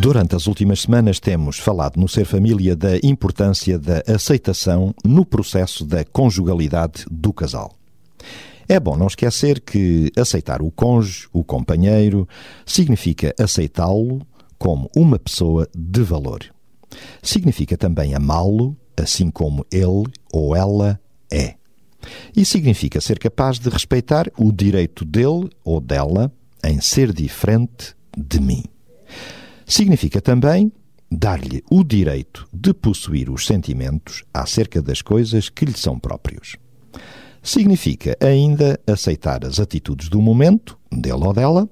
Durante as últimas semanas temos falado no Ser Família da importância da aceitação no processo da conjugalidade do casal. É bom não esquecer que aceitar o cônjuge, o companheiro, significa aceitá-lo como uma pessoa de valor. Significa também amá-lo, assim como ele ou ela é. E significa ser capaz de respeitar o direito dele ou dela em ser diferente de mim. Significa também dar-lhe o direito de possuir os sentimentos acerca das coisas que lhe são próprios. Significa ainda aceitar as atitudes do momento, dele ou dela,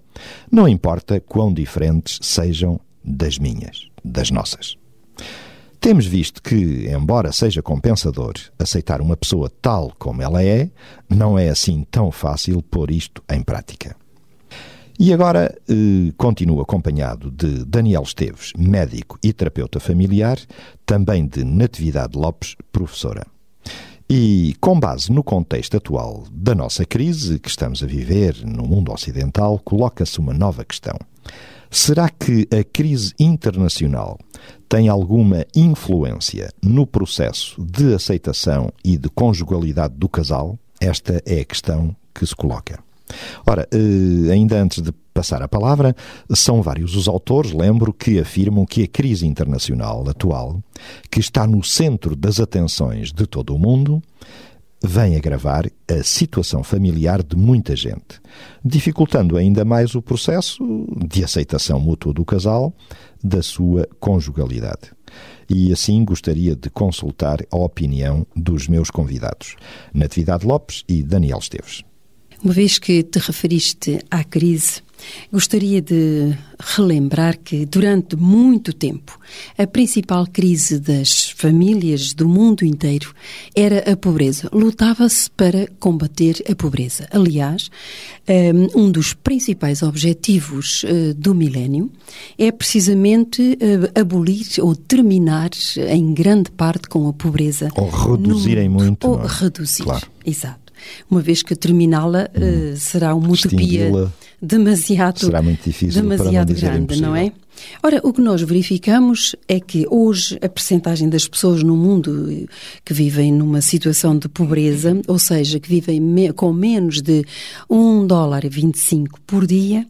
não importa quão diferentes sejam das minhas, das nossas. Temos visto que, embora seja compensador aceitar uma pessoa tal como ela é, não é assim tão fácil pôr isto em prática. E agora eh, continuo acompanhado de Daniel Esteves, médico e terapeuta familiar, também de Natividade Lopes, professora. E, com base no contexto atual da nossa crise que estamos a viver no mundo ocidental, coloca-se uma nova questão. Será que a crise internacional tem alguma influência no processo de aceitação e de conjugalidade do casal? Esta é a questão que se coloca. Ora, eh, ainda antes de passar a palavra, são vários os autores, lembro, que afirmam que a crise internacional atual, que está no centro das atenções de todo o mundo, vem agravar a situação familiar de muita gente, dificultando ainda mais o processo de aceitação mútua do casal da sua conjugalidade. E assim gostaria de consultar a opinião dos meus convidados, Natividade Lopes e Daniel Esteves. Uma vez que te referiste à crise, gostaria de relembrar que durante muito tempo a principal crise das famílias do mundo inteiro era a pobreza. Lutava-se para combater a pobreza. Aliás, um dos principais objetivos eh, do milénio é precisamente eh, abolir ou terminar em grande parte com a pobreza. Ou reduzirem muito. Ou é? reduzir. Claro. Exato uma vez que terminá-la hum. uh, será uma utopia demasiado, será muito difícil demasiado grande, impossível. não é? Ora, o que nós verificamos é que hoje a percentagem das pessoas no mundo eh, que vivem numa situação de pobreza, ou seja, que vivem me com menos de 1 dólar e 25 por dia,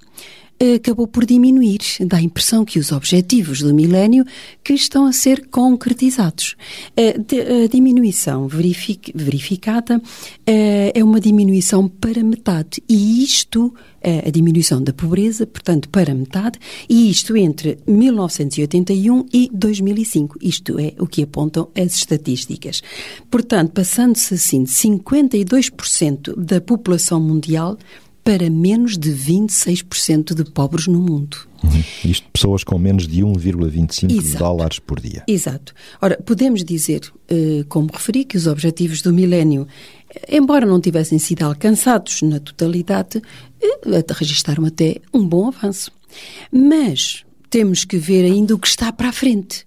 acabou por diminuir. Dá a impressão que os objetivos do milénio que estão a ser concretizados. A diminuição verificada é uma diminuição para metade e isto a diminuição da pobreza, portanto, para metade, e isto entre 1981 e 2005. Isto é o que apontam as estatísticas. Portanto, passando-se assim de 52% da população mundial para menos de 26% de pobres no mundo. Uhum. Isto pessoas com menos de 1,25 dólares por dia. Exato. Ora, podemos dizer, eh, como referi, que os objetivos do milénio, embora não tivessem sido alcançados na totalidade, eh, registaram até um bom avanço. Mas temos que ver ainda o que está para a frente.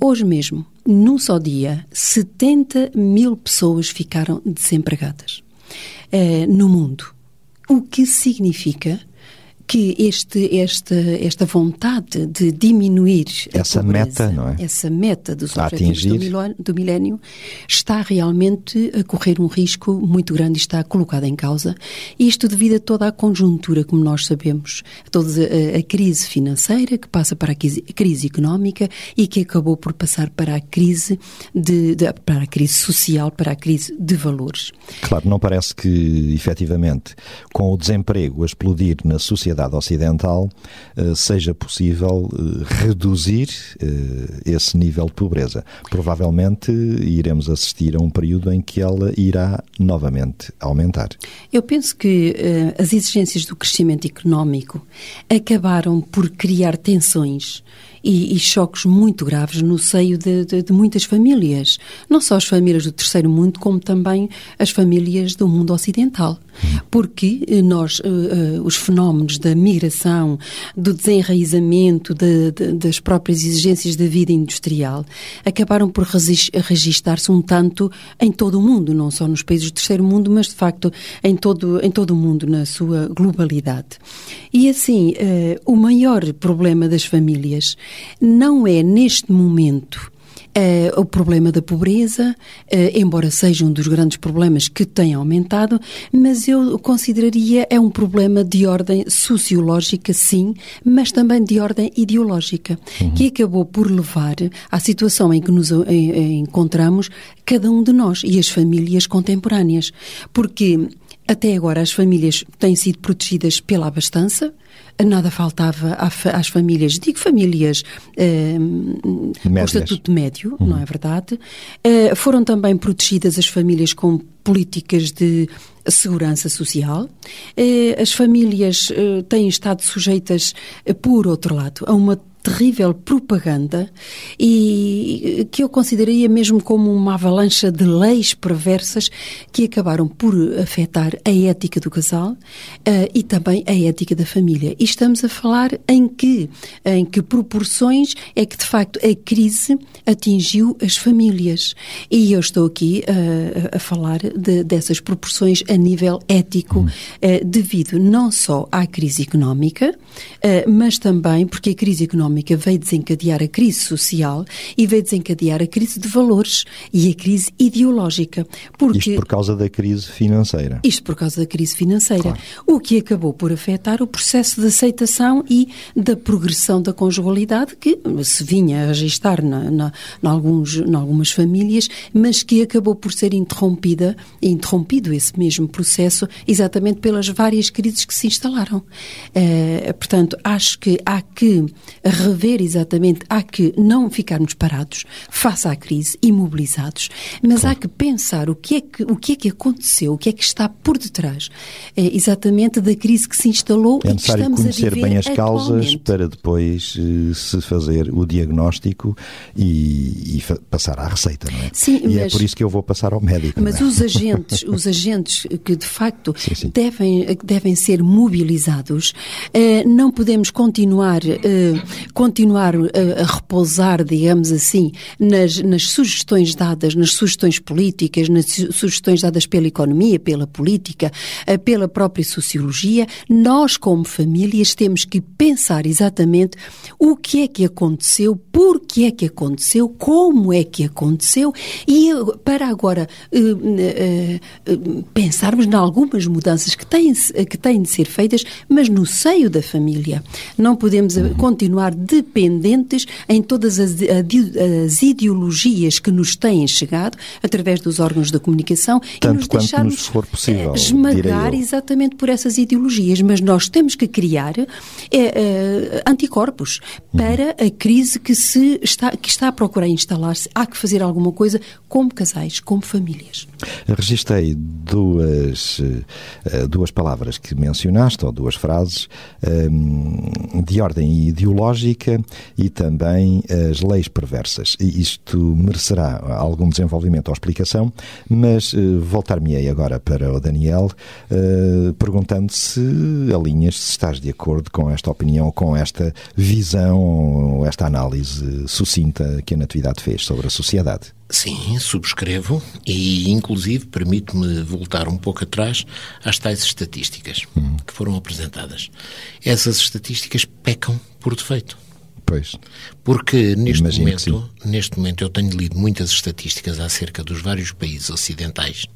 Hoje mesmo, num só dia, 70 mil pessoas ficaram desempregadas eh, no mundo. O que significa que este, esta, esta vontade de diminuir essa pobreza, meta, não é? essa meta dos a objetivos do, do milénio, está realmente a correr um risco muito grande e está colocado em causa. Isto devido a toda a conjuntura, como nós sabemos, toda a, a crise financeira que passa para a crise, a crise, económica e que acabou por passar para a crise de, de, para a crise social, para a crise de valores. Claro, não parece que efetivamente com o desemprego a explodir na sociedade sociedade ocidental uh, seja possível uh, reduzir uh, esse nível de pobreza. Provavelmente iremos assistir a um período em que ela irá novamente aumentar. Eu penso que as exigências do crescimento económico acabaram por criar tensões e, e choques muito graves no seio de, de, de, muitas famílias. Não só as famílias do terceiro mundo, como também as famílias do mundo ocidental. Porque eh, nós, uh, uh, os fenómenos da migração, do desenraizamento de, das próprias exigências da vida industrial, acabaram por registar-se um tanto em todo o mundo, não só nos países do terceiro mundo, mas de facto em todo, em todo o mundo, na sua globalidade. E assim, uh, o maior problema das famílias não é neste momento Uh, o problema da pobreza, uh, embora seja um dos grandes problemas que tem aumentado, mas eu consideraria é um problema de ordem sociológica, sim, mas também de ordem ideológica, uhum. que acabou por levar à situação em que nos em, encontramos cada um de nós e as famílias contemporâneas. Porque até agora as famílias têm sido protegidas pela abastança, nada faltava às famílias, digo famílias eh, com estatuto médio, uhum. não é verdade? Eh, foram também protegidas as famílias com políticas de segurança social. Eh, as famílias eh, têm estado sujeitas, por outro lado, a uma terrível propaganda e que eu consideraria mesmo como uma avalanche de leis perversas que acabaram por afetar a ética do casal uh, e também a ética da família. E estamos a falar em que, em que proporções é que de facto a crise atingiu as famílias. E eu estou aqui uh, a falar de, dessas proporções a nível ético, uh, devido não só à crise económica, mas também porque a crise económica económica veio desencadear a crise social e veio desencadear a crise de valores e a crise ideológica. Porque... Isto por causa da crise financeira. Isto por causa da crise financeira. Claro. O que acabou por afetar o processo de aceitação e da progressão da conjugalidade que se vinha a registar na, na, na alguns, na algumas famílias, mas que acabou por ser interrompida, interrompido esse mesmo processo exatamente pelas várias crises que se instalaram. Uh, portanto, acho que há que rever exatamente, há que não ficarmos parados face à crise, imobilizados, mas claro. há que pensar o que, é que, o que é que aconteceu, o que é que está por detrás é, exatamente da crise que se instalou é e que estamos conhecer a viver bem as causas para depois uh, se fazer o diagnóstico e, e passar à receita, não é? Sim, e é mas, é por isso que eu vou passar ao médico. Mas é? os agentes, os agentes que de facto sim, sim. Devem, devem ser mobilizados, uh, não podemos continuar uh, continuar a, a repousar, digamos assim, nas, nas sugestões dadas, nas sugestões políticas, nas sugestões dadas pela economia, pela política, eh, pela própria sociologia, nós, como famílias, temos que pensar exatamente o que é que aconteceu, por que é que aconteceu, como é que aconteceu e para agora uh, uh, uh, pensarmos em algumas mudanças que têm, que têm de ser feitas, mas no seio da família. Não podemos continuar dependentes em todas as, as, ideologias que nos têm chegado através dos órgãos da comunicação Tanto e nos deixarmos nos for possível, esmagar exatamente por essas ideologias. Mas nós temos que criar é, é, anticorpos para a crise que, se está, que está a procurar instalar-se. Há que fazer alguma coisa como casais, como famílias. Registrei duas, eh, duas palavras que mencionaste, ou duas frases, ehm, de ordem ideológica e também as leis perversas. E isto merecerá algum desenvolvimento ou explicação, mas uh, voltar-me-ei agora para o Daniel, uh, perguntando se alinhas, se estás de acordo com esta opinião, com esta visão, esta análise sucinta que a Natividade fez sobre a sociedade. Sim, subscrevo e, inclusive, permito-me voltar um pouco atrás às tais estatísticas uhum. que foram apresentadas. Essas estatísticas pecam por defeito. Pois. Porque neste momento, neste momento eu tenho lido muitas estatísticas acerca dos vários países ocidentais,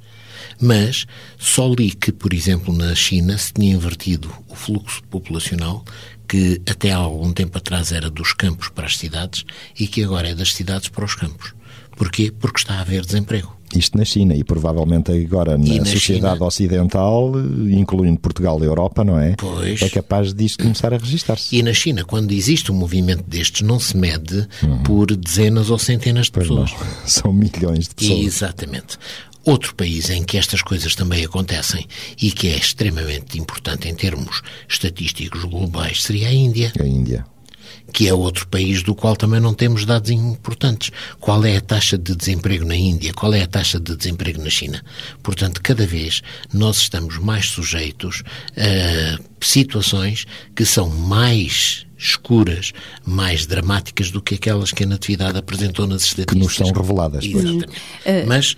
mas só li que, por exemplo, na China se tinha invertido o fluxo populacional que até há algum tempo atrás era dos campos para as cidades e que agora é das cidades para os campos. Porquê? Porque está a haver desemprego. Isto na China e provavelmente agora na, na sociedade China... ocidental, incluindo Portugal e Europa, não é? Pois. É capaz disto começar a registar-se. E na China, quando existe um movimento destes, não se mede uhum. por dezenas ou centenas de pois pessoas. Não. São milhões de pessoas. Exatamente. Outro país em que estas coisas também acontecem e que é extremamente importante em termos estatísticos globais seria a Índia. A Índia. Que é outro país do qual também não temos dados importantes. Qual é a taxa de desemprego na Índia? Qual é a taxa de desemprego na China? Portanto, cada vez nós estamos mais sujeitos a situações que são mais escuras, mais dramáticas do que aquelas que a Natividade apresentou nas estatísticas. Que nos são reveladas. Exatamente. Mas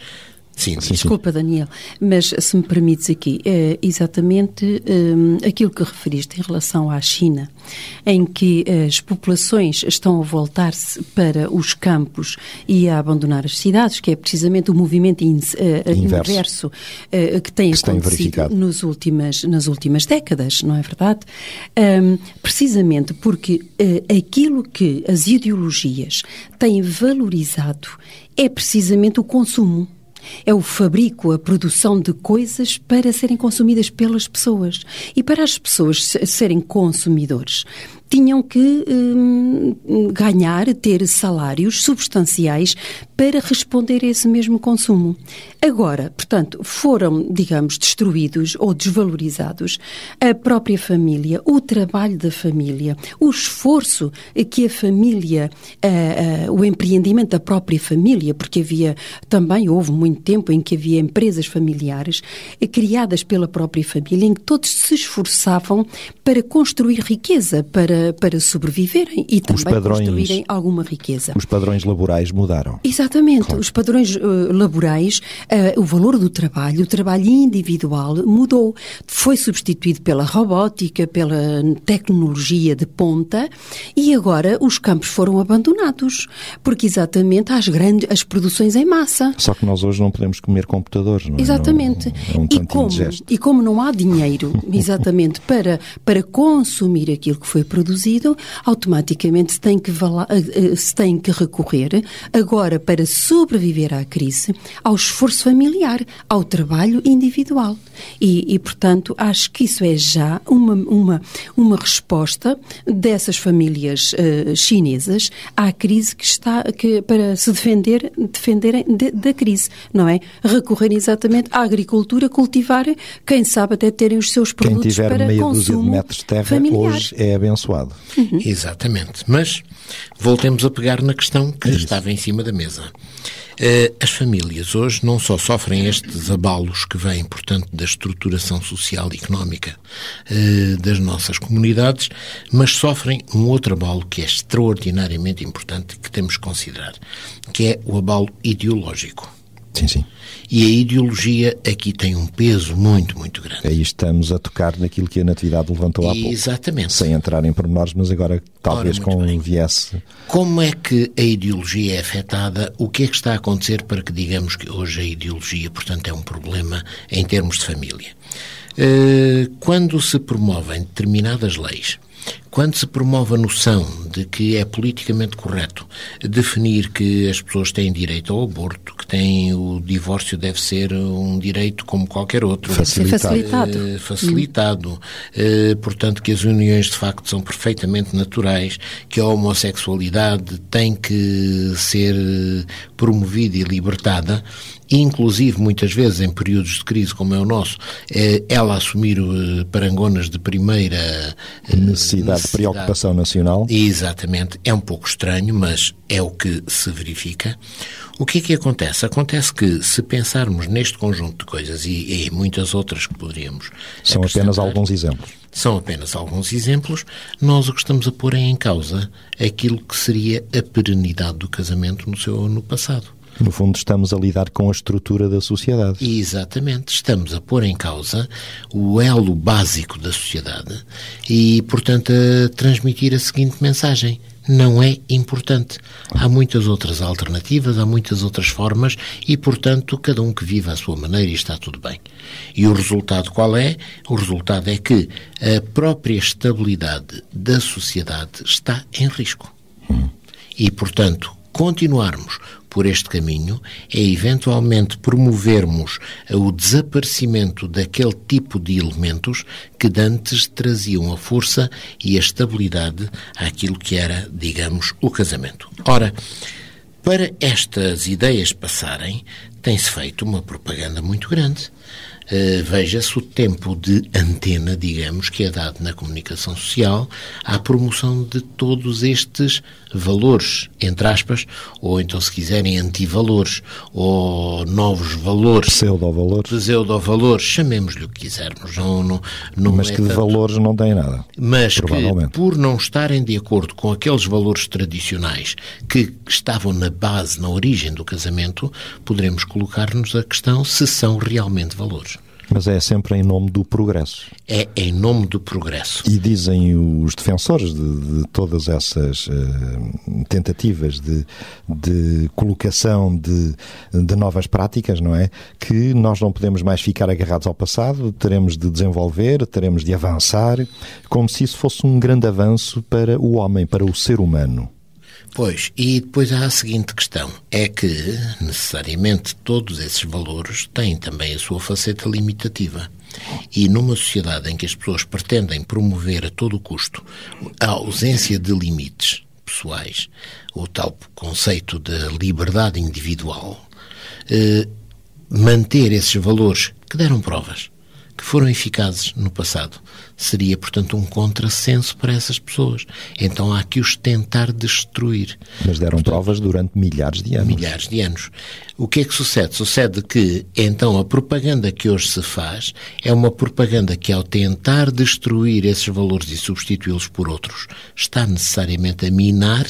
Sim, sim, Desculpa, Daniel, mas se me permites aqui, é exatamente um, aquilo que referiste em relação à China, em que as populações estão a voltar-se para os campos e a abandonar as cidades, que é precisamente o movimento in, uh, inverso, uh, que tem que acontecido nos últimas, nas últimas décadas, não é verdade? Um, precisamente porque uh, aquilo que as ideologias têm valorizado é precisamente o consumo é o fabrico, a produção de coisas para serem consumidas pelas pessoas. E para as pessoas serem consumidores, tinham que hum, ganhar, ter salários substanciais para responder a esse mesmo consumo. Agora, portanto, foram, digamos, destruídos ou desvalorizados a própria família, o trabalho da família, o esforço que a família, o empreendimento da própria família, porque havia também, houve muito tempo em que havia empresas familiares criadas pela própria família, em que todos se esforçavam para construir riqueza, para, para sobreviverem e também padrões, construírem alguma riqueza. Os padrões laborais mudaram. Exatamente. Claro. Os padrões uh, laborais, uh, o valor do trabalho, o trabalho individual mudou. Foi substituído pela robótica, pela tecnologia de ponta e agora os campos foram abandonados. Porque exatamente há as grandes, as produções em massa. Só que nós hoje não podemos comer computadores, não é? Exatamente. Não, é um e, como, e como não há dinheiro, exatamente, para, para consumir aquilo que foi produzido, automaticamente se tem que, eh, eh, se tem que recorrer agora para sobreviver à crise, ao esforço familiar, ao trabalho individual. E, e portanto, acho que isso é já uma, uma, uma resposta dessas famílias uh, chinesas à crise que está que, para se defender, defenderem de, da crise, não é? Recorrer exatamente à agricultura, cultivar, quem sabe até terem os seus produtos quem tiver para consumo de metros de terra familiar. hoje é abençoado. Uhum. Exatamente. Mas voltemos a pegar na questão que é estava em cima da mesa. Eh, as famílias hoje não só sofrem estes abalos que vêm, portanto, da estruturação social e económica eh, das nossas comunidades, mas sofrem um outro abalo que é extraordinariamente importante que temos que considerar, que é o abalo ideológico. Sim, sim. E a ideologia aqui tem um peso muito, muito grande. Aí estamos a tocar naquilo que a Natividade levantou há pouco. Exatamente. Sem entrar em pormenores, mas agora talvez Ora, com um viés. Como é que a ideologia é afetada? O que é que está a acontecer para que digamos que hoje a ideologia, portanto, é um problema em termos de família? Eh, quando se promovem determinadas leis quando se promove a noção de que é politicamente correto definir que as pessoas têm direito ao aborto, que têm o divórcio deve ser um direito como qualquer outro, facilitado, uh, facilitado. Uh, portanto que as uniões de facto são perfeitamente naturais, que a homossexualidade tem que ser promovida e libertada, inclusive muitas vezes em períodos de crise como é o nosso, eh, ela assumir parangonas de primeira necessidade de preocupação nacional. Exatamente. É um pouco estranho, mas é o que se verifica. O que é que acontece? Acontece que, se pensarmos neste conjunto de coisas e, e muitas outras que poderíamos. São apenas alguns exemplos. São apenas alguns exemplos. Nós o que estamos a pôr é em causa aquilo que seria a perenidade do casamento no seu no passado. No fundo, estamos a lidar com a estrutura da sociedade. Exatamente. Estamos a pôr em causa o elo básico da sociedade e, portanto, a transmitir a seguinte mensagem. Não é importante. Há muitas outras alternativas, há muitas outras formas e, portanto, cada um que vive à sua maneira e está tudo bem. E o resultado qual é? O resultado é que a própria estabilidade da sociedade está em risco. E, portanto, continuarmos por este caminho é eventualmente promovermos o desaparecimento daquele tipo de elementos que dantes traziam a força e a estabilidade àquilo que era, digamos, o casamento. Ora, para estas ideias passarem, tem-se feito uma propaganda muito grande. Uh, Veja-se o tempo de antena, digamos, que é dado na comunicação social à promoção de todos estes valores, entre aspas, ou então, se quiserem, antivalores, ou novos valores. Pseudo-valores. Pseudo-valores, chamemos-lhe o que quisermos. Não, não, não Mas é que de tanto... valores não têm nada. Mas que, por não estarem de acordo com aqueles valores tradicionais que estavam na base, na origem do casamento, poderemos colocar-nos a questão se são realmente valores. Mas é sempre em nome do progresso. É em nome do progresso. E dizem os defensores de, de todas essas uh, tentativas de, de colocação de, de, novas práticas, não é? Que nós não podemos mais ficar agarrados ao passado, teremos de desenvolver, teremos de avançar, como se isso fosse um grande avanço para o homem, para o ser humano. Pois, e depois há a seguinte questão: é que, necessariamente, todos esses valores têm também a sua faceta limitativa. E numa sociedade em que as pessoas pretendem promover a todo custo a ausência de limites pessoais, o tal conceito de liberdade individual, eh, manter esses valores que deram provas que foram eficazes no passado. Seria, portanto, um contrassenso para essas pessoas. Então há que os tentar destruir. Mas deram portanto, provas durante milhares de anos. Milhares de anos. O que é que sucede? Sucede que, então, a propaganda que hoje se faz é uma propaganda que, ao tentar destruir esses valores e substituí-los por outros, está necessariamente a minar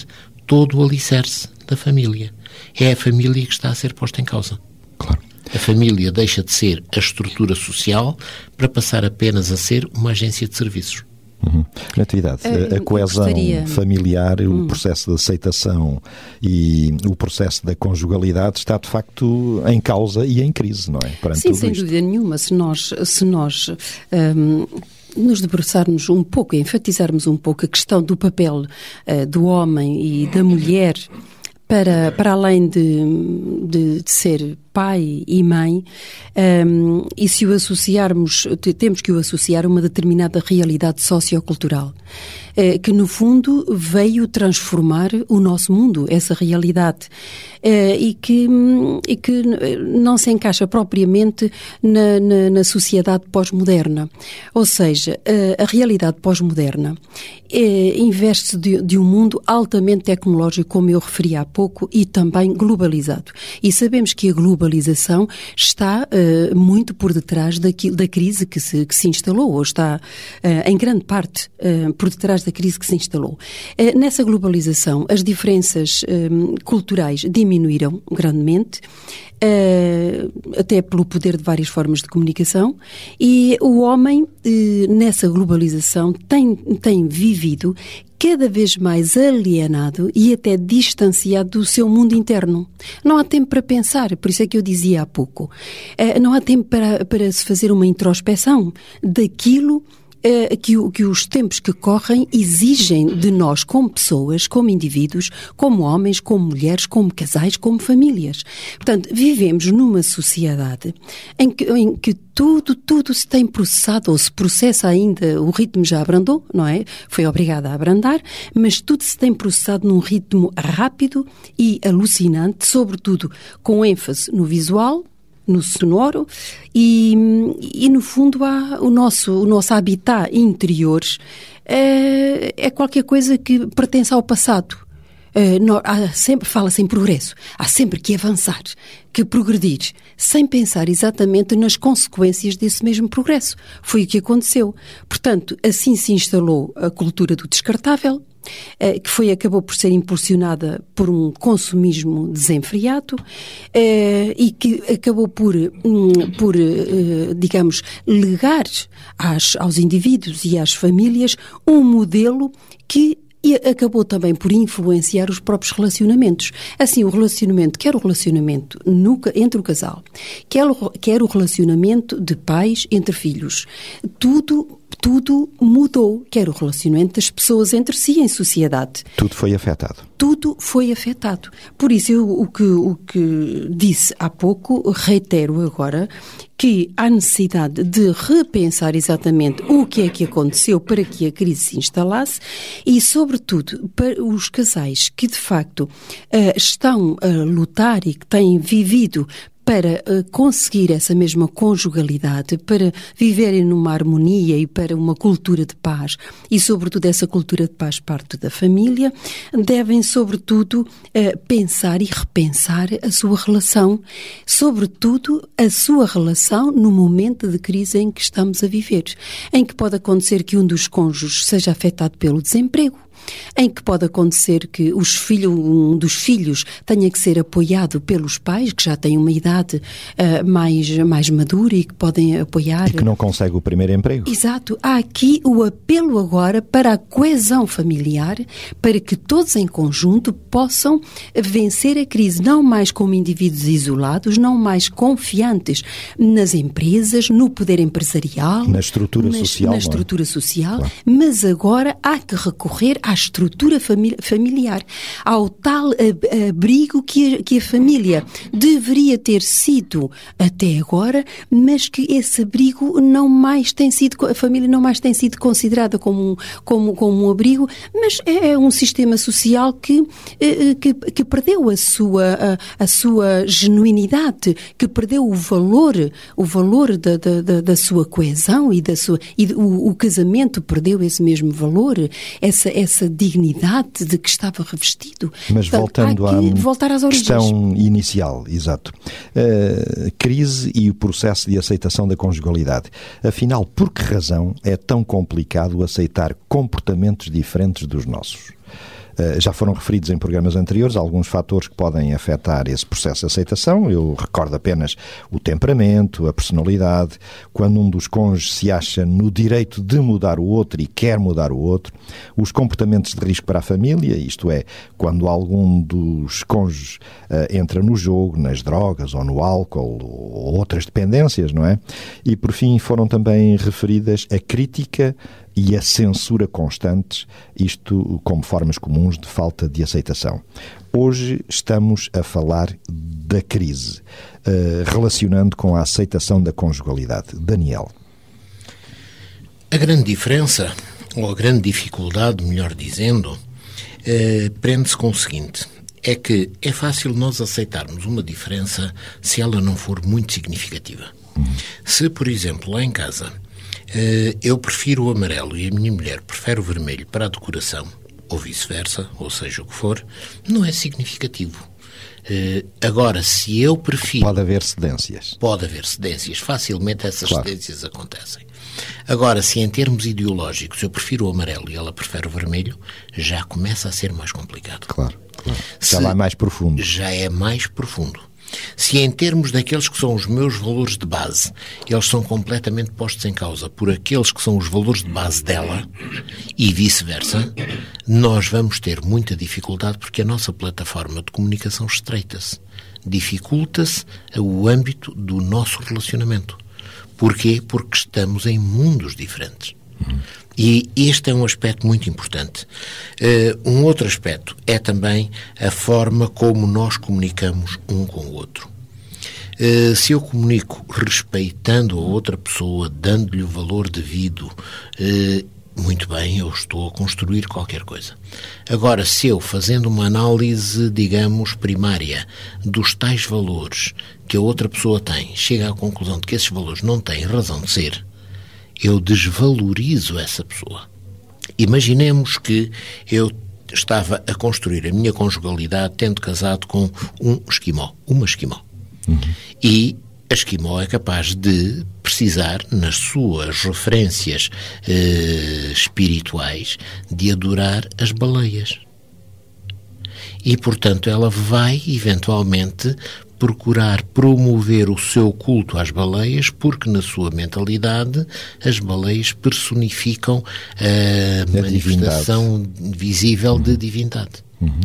todo o alicerce da família. É a família que está a ser posta em causa. Claro. A família deixa de ser a estrutura social para passar apenas a ser uma agência de serviços. Uhum. Natividade, a, a coesão gostaria... familiar, hum. o processo de aceitação e o processo da conjugalidade está de facto em causa e em crise, não é? Perante Sim, sem isto. dúvida nenhuma. Se nós, se nós um, nos debruçarmos um pouco, enfatizarmos um pouco a questão do papel uh, do homem e da mulher para, para além de, de, de ser pai e mãe, um, e se o associarmos, temos que o associar a uma determinada realidade sociocultural, eh, que no fundo veio transformar o nosso mundo, essa realidade, eh, e, que, e que não se encaixa propriamente na, na, na sociedade pós-moderna. Ou seja, a, realidade pós-moderna eh, investe-se de, de um mundo altamente tecnológico, como eu referi há pouco, e também globalizado. E sabemos que a globalização globalização está uh, muito por detrás daquilo, da crise que se, que se instalou, ou está uh, em grande parte uh, por detrás da crise que se instalou. nessa globalização, as diferenças culturais diminuíram grandemente, até pelo poder de várias formas de comunicação, e o homem, nessa globalização, tem, tem vivido cada vez mais alienado e até distanciado do seu mundo interno. Não há tempo para pensar, por isso é que eu dizia há pouco. Eh, não há tempo para, para se fazer uma introspeção daquilo eh, que, que, os tempos que correm exigem de nós como pessoas, como indivíduos, como homens, como mulheres, como casais, como famílias. Portanto, vivemos numa sociedade em que, em que tudo, tudo se tem processado ou se processa ainda, o ritmo já abrandou, não é? Foi obrigado a abrandar, mas tudo se tem processado num ritmo rápido e alucinante, sobretudo com ênfase no visual, no sonoro e, e no fundo há o nosso, o nosso habitat interior é, é qualquer coisa que pertence ao passado. Uh, há sempre fala-se em progresso, há sempre que avançar, que progredir, sem pensar exatamente nas consequências desse mesmo progresso. Foi o que aconteceu. Portanto, assim se instalou a cultura do descartável, eh, que foi, acabou por ser impulsionada por um consumismo desenfreado eh, e que acabou por, hum, por eh, digamos, legar às, aos indivíduos e às famílias um modelo que e acabou também por influenciar os próprios relacionamentos. Assim, o relacionamento, quer o relacionamento no, entre o casal, quer, quer o relacionamento de pais entre filhos, tudo tudo mudou, quer o relacionamento das pessoas entre si em sociedade. Tudo foi afetado. Tudo foi afetado. Por isso, eu, o, que, o que disse há pouco, reitero agora, que há necessidade de repensar exatamente o que é que aconteceu para que a crise se instalasse e, sobretudo, para os casais que de facto eh, estão a lutar e que têm vivido para uh, conseguir essa mesma conjugalidade, para viverem numa harmonia e para uma cultura de paz, e sobretudo essa cultura de paz parte da família, devem sobretudo uh, pensar e repensar a sua relação, sobretudo a sua relação no momento de crise em que estamos a viver, em que pode acontecer que um dos cônjuges seja afetado pelo desemprego, em que pode acontecer que os filho, um dos filhos tenha que ser apoiado pelos pais, que já têm uma idade uh, mais, mais madura e que podem apoiar. E que não consegue o primeiro emprego. Exato. Há aqui o apelo agora para a coesão familiar, para que todos em conjunto possam vencer a crise, não mais como indivíduos isolados, não mais confiantes nas empresas, no poder empresarial, na estrutura nas, social, na é? estrutura social, claro. mas agora há que recorrer à estrutura familiar, ao tal abrigo que a, que a família deveria ter sido até agora, mas que esse abrigo não mais tem sido, a família não mais tem sido considerada como um, como, como um abrigo, mas é, é um sistema social que, eh, eh, que, que perdeu a sua, a, a, sua genuinidade, que perdeu o valor, o valor da, da, da sua coesão e da sua, e o, o casamento perdeu esse mesmo valor, essa, essa essa dignidade de que estava revestido. Mas Portanto, voltando à voltar às questão inicial, exato. Uh, crise e o processo de aceitação da conjugalidade. Afinal, por que razão é tão complicado aceitar comportamentos diferentes dos nossos? Eh, já foram referidos em programas anteriores alguns fatores que podem afetar esse processo de aceitação. Eu recordo apenas o temperamento, a personalidade, quando um dos cônjuges se acha no direito de mudar o outro e quer mudar o outro, os comportamentos de risco para a família, isto é, quando algum dos cônjuges uh, entra no jogo, nas drogas ou no álcool ou outras dependências, não é? E por fim foram também referidas a crítica e a censura constantes, isto como formas comuns de falta de aceitação. Hoje estamos a falar da crise, uh, relacionando com a aceitação da conjugalidade. Daniel. A grande diferença, ou a grande dificuldade, melhor dizendo, uh, prende-se com o seguinte: é que é fácil nós aceitarmos uma diferença se ela não for muito significativa. Uhum. Se, por exemplo, lá em casa eh, eu prefiro o amarelo e a minha mulher prefere o vermelho para a decoração, ou vice-versa, ou seja o que for, não é significativo. Uh, agora, se eu prefiro. Pode haver cedências. Pode haver cedências. Facilmente essas claro. cedências acontecem. Agora, se em termos ideológicos eu prefiro o amarelo e ela prefere o vermelho, já começa a ser mais complicado. Claro, claro. Já vai mais profundo. Já é mais profundo. Se em termos daqueles que são os meus valores de base, eles são completamente postos em causa por aqueles que são os valores de base dela e vice-versa, nós vamos ter muita dificuldade porque a nossa plataforma de comunicação estreita-se. Dificulta-se o âmbito do nosso relacionamento. Porquê? Porque estamos em mundos diferentes. E este é um aspecto muito importante. Uh, um outro aspecto é também a forma como nós comunicamos um com o outro. Uh, se eu comunico respeitando a outra pessoa, dando-lhe o valor devido, uh, muito bem, eu estou a construir qualquer coisa. Agora, se eu, fazendo uma análise, digamos, primária dos tais valores que a outra pessoa tem, chega à conclusão de que esses valores não têm razão de ser, eu desvalorizo essa pessoa. Imaginemos que eu estava a construir a minha conjugalidade tendo casado com um esquimó, uma esquimó. Uhum. E a esquimó é capaz de precisar, nas suas referências eh, espirituais, de adorar as baleias. E, portanto, ela vai, eventualmente, procurar promover o seu culto às baleias, porque na sua mentalidade as baleias personificam a, manifestação divindade. visível uhum. de divindade. Uhum.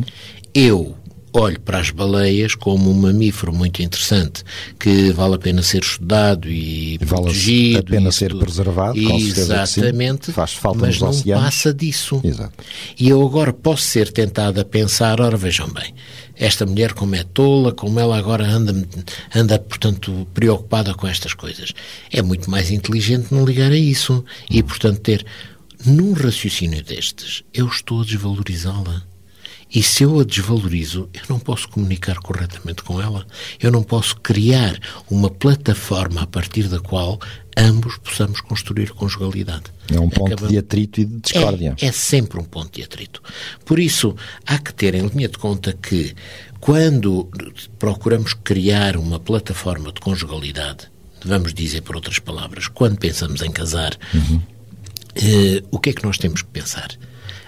Eu olho para as baleias como um mamífero muito interessante que vale a pena ser estudado e vale protegido. a pena ser tudo. preservado, Exatamente, faz falta mas não oceanos. passa disso. Exato. E eu agora posso ser tentado a pensar, ora vejam bem, esta mulher como é tola, como ela agora anda, anda portanto, preocupada com estas coisas. É muito mais inteligente não ligar a isso e, portanto, ter num raciocínio destes, eu estou a desvalorizá-la E se eu a desvalorizo, eu não posso comunicar corretamente com ela. Eu não posso criar uma plataforma a partir da qual ambos possamos construir conjugalidade. É um ponto de atrito e de discórdia. É, é sempre um ponto de atrito. Por isso, há que ter em linha de conta que, quando procuramos criar uma plataforma de conjugalidade, vamos dizer por outras palavras, quando pensamos em casar, uhum. eh, o que é que nós temos que pensar?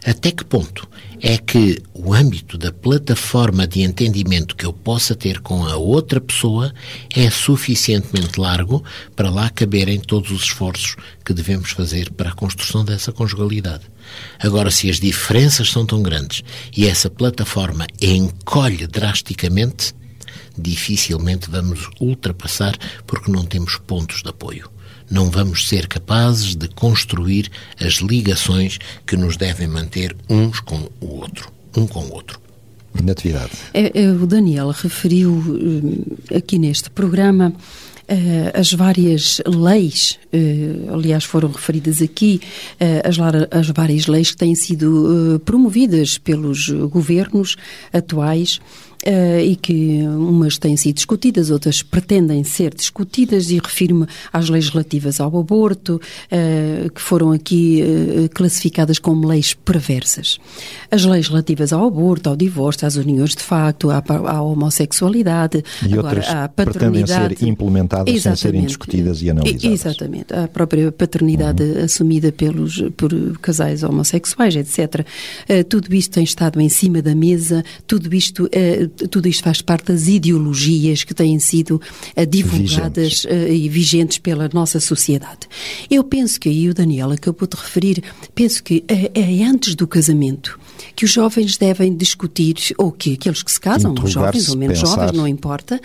Até que ponto é que o âmbito da plataforma de entendimento que eu possa ter com a outra pessoa é suficientemente largo para lá caberem todos os esforços que devemos fazer para a construção dessa conjugalidade? Agora, se as diferenças são tão grandes e essa plataforma encolhe drasticamente, dificilmente vamos ultrapassar porque não temos pontos de apoio não vamos ser capazes de construir as ligações que nos devem manter uns com o outro, um com o outro. Natividade. É, é, o Daniel referiu eh, aqui neste programa Uh, as várias leis, uh, aliás, foram referidas aqui, as, as, várias leis que têm sido promovidas pelos governos atuais uh, e que umas têm sido discutidas, outras pretendem ser discutidas, e refiro-me às leis relativas ao aborto, uh, que foram aqui uh, classificadas como leis perversas. As leis relativas ao aborto, ao divórcio, às uniões de facto, à, à homossexualidade, e agora, outras à paternidade. pretendem ser implementadas Exatamente. sem serem discutidas e analisadas. Exatamente. A própria paternidade uhum. assumida pelos, por casais homossexuais, etc. tudo isto tem estado em cima da mesa, tudo isto tudo isto faz parte das ideologias que têm sido uh, divulgadas. Uh, e vigentes pela nossa sociedade. Eu penso que aí o Daniel acabou de referir, penso que é, é antes do casamento que os jovens devem discutir, ou que aqueles que se casam, os jovens ou menos pensar. jovens, não importa,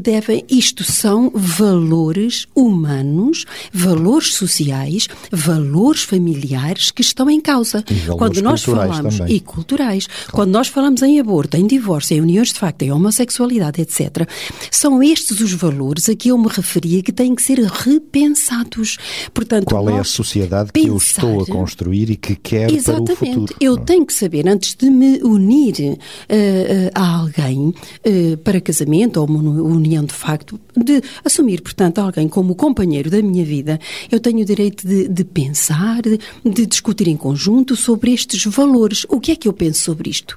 devem, isto são valores humanos, valores sociais, valores familiares que estão em causa. Quando nós falamos também. e culturais, claro. quando nós falamos em aborto, em divórcio, divórcio, em uniões de facto, em homossexualidade, etc., são estes os valores a que eu me referia que têm que ser repensados. Portanto, Qual é a sociedade que eu estou a construir e que quero exatamente, para o futuro? Eu tenho que saber, antes de me unir uh, a alguém uh, para casamento ou uma união de facto, de assumir, portanto, alguém como companheiro da minha vida, eu tenho o direito de, de pensar, de, de discutir em conjunto sobre estes valores. O que é que eu penso sobre isto?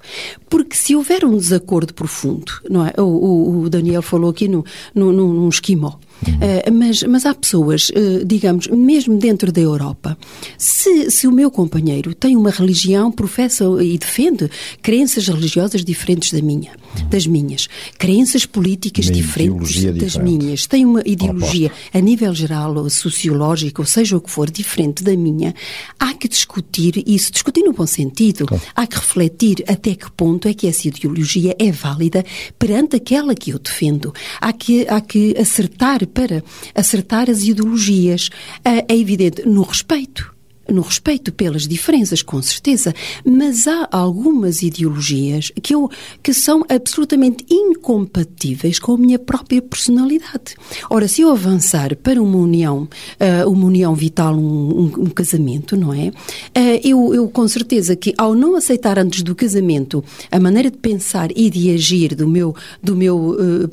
Porque se houver um desacordo profundo, não é? O, o Daniel falou aqui no, no, num esquimó. Uh, mas, mas há pessoas, uh, digamos, mesmo dentro da Europa, se, se o meu companheiro tem uma religião, professa e defende crenças religiosas diferentes da minha, das minhas, crenças políticas uma diferentes das diferente. minhas, tem uma ideologia a nível geral ou sociológica, ou seja o que for, diferente da minha, há que discutir isso, discutir no bom sentido, claro. há que refletir até que ponto é que essa ideologia é válida perante aquela que eu defendo. Há que, há que acertar para acertar as ideologias. É evidente, no respeito no respeito pelas diferenças, com certeza, mas há algumas ideologias que, eu, que são absolutamente incompatíveis com a minha própria personalidade. Ora, se eu avançar para uma união, uh, uma união vital, um, um, casamento, não é? Uh, eu, eu, com certeza que ao não aceitar antes do casamento a maneira de pensar e de agir do meu, do meu Hum,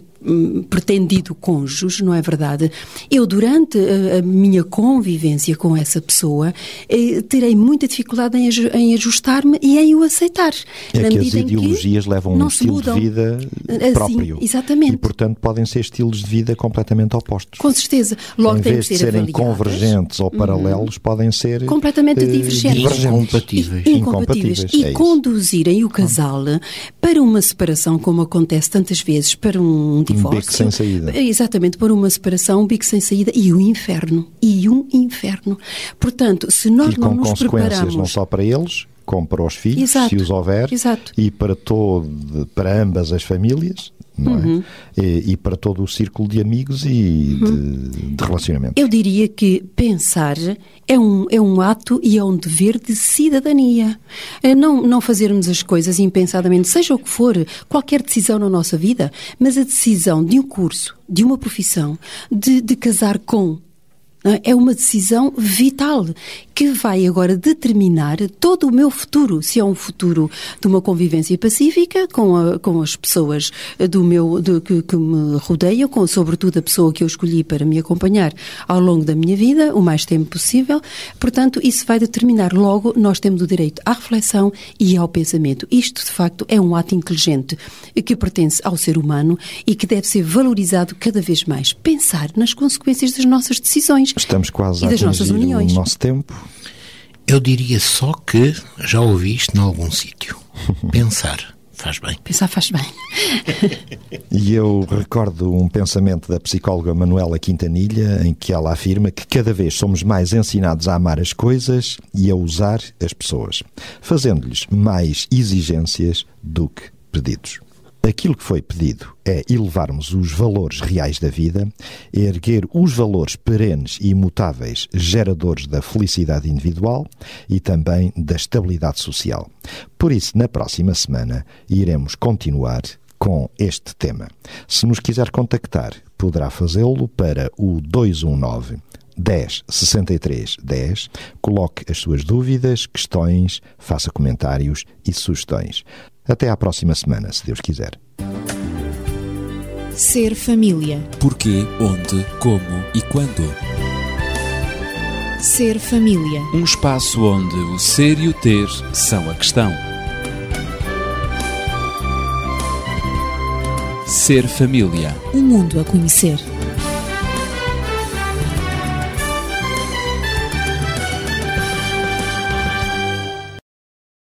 pretendido cônjuge, não é verdade? Eu, durante a, a minha convivência com essa pessoa, eh, terei muita dificuldade em, em ajustar-me e em o aceitar. É que as ideologias levam um estilo mudam. de vida assim, próprio. Exatamente. E, portanto, podem ser estilos de vida completamente opostos. Com certeza. Logo em vez de serem convergentes ou uhum. paralelos, podem ser completamente uh, divergentes. Incompatíveis. E, incompatíveis. E, é conduzirem o casal para uma separação, como acontece tantas vezes, para um divórcio. Um bico sem saída. Exatamente, para uma separação, um bico sem saída e um inferno. E um inferno. Portanto, se nós e não nos consequências preparamos... não só para eles, como para os filhos, Exato. se os houver, Exato. e para, todo, para ambas as famílias, é? uhum. é? E, e, para todo o círculo de amigos e uhum. de, de relacionamento. Eu diria que pensar é um, é um ato e é um dever de cidadania. É não, não fazermos as coisas impensadamente, seja o que for, qualquer decisão na nossa vida, mas a decisão de um curso, de uma profissão, de, de casar com É? é uma decisão vital que vai agora determinar todo o meu futuro. Se é um futuro de uma convivência pacífica com, a, com as pessoas do meu, de, que, que, me rodeiam, com sobretudo a pessoa que eu escolhi para me acompanhar ao longo da minha vida, o mais tempo possível. Portanto, isso vai determinar logo, nós temos o direito à reflexão e ao pensamento. Isto, de facto, é um ato inteligente que pertence ao ser humano e que deve ser valorizado cada vez mais. Pensar nas consequências das nossas decisões. Estamos quase e das a nossas uniões. o nosso tempo. Eu diria só que já ouviste em algum sítio. Pensar faz bem. Pensar faz bem. e eu recordo um pensamento da psicóloga Manuela Quintanilha, em que ela afirma que cada vez somos mais ensinados a amar as coisas e a usar as pessoas, fazendo-lhes mais exigências do que pedidos. Aquilo que foi pedido é elevarmos os valores reais da vida, erguer os valores perenes e imutáveis geradores da felicidade individual e também da estabilidade social. Por isso, na próxima semana, iremos continuar com este tema. Se nos quiser contactar, poderá fazê-lo para o 219 10 63 10. Coloque as suas dúvidas, questões, faça comentários e sugestões. Até à próxima semana, se Deus quiser. Ser família. Porquê, onde, como e quando. Ser família. Um espaço onde o ser e o ter são a questão. Ser família. Um mundo a conhecer.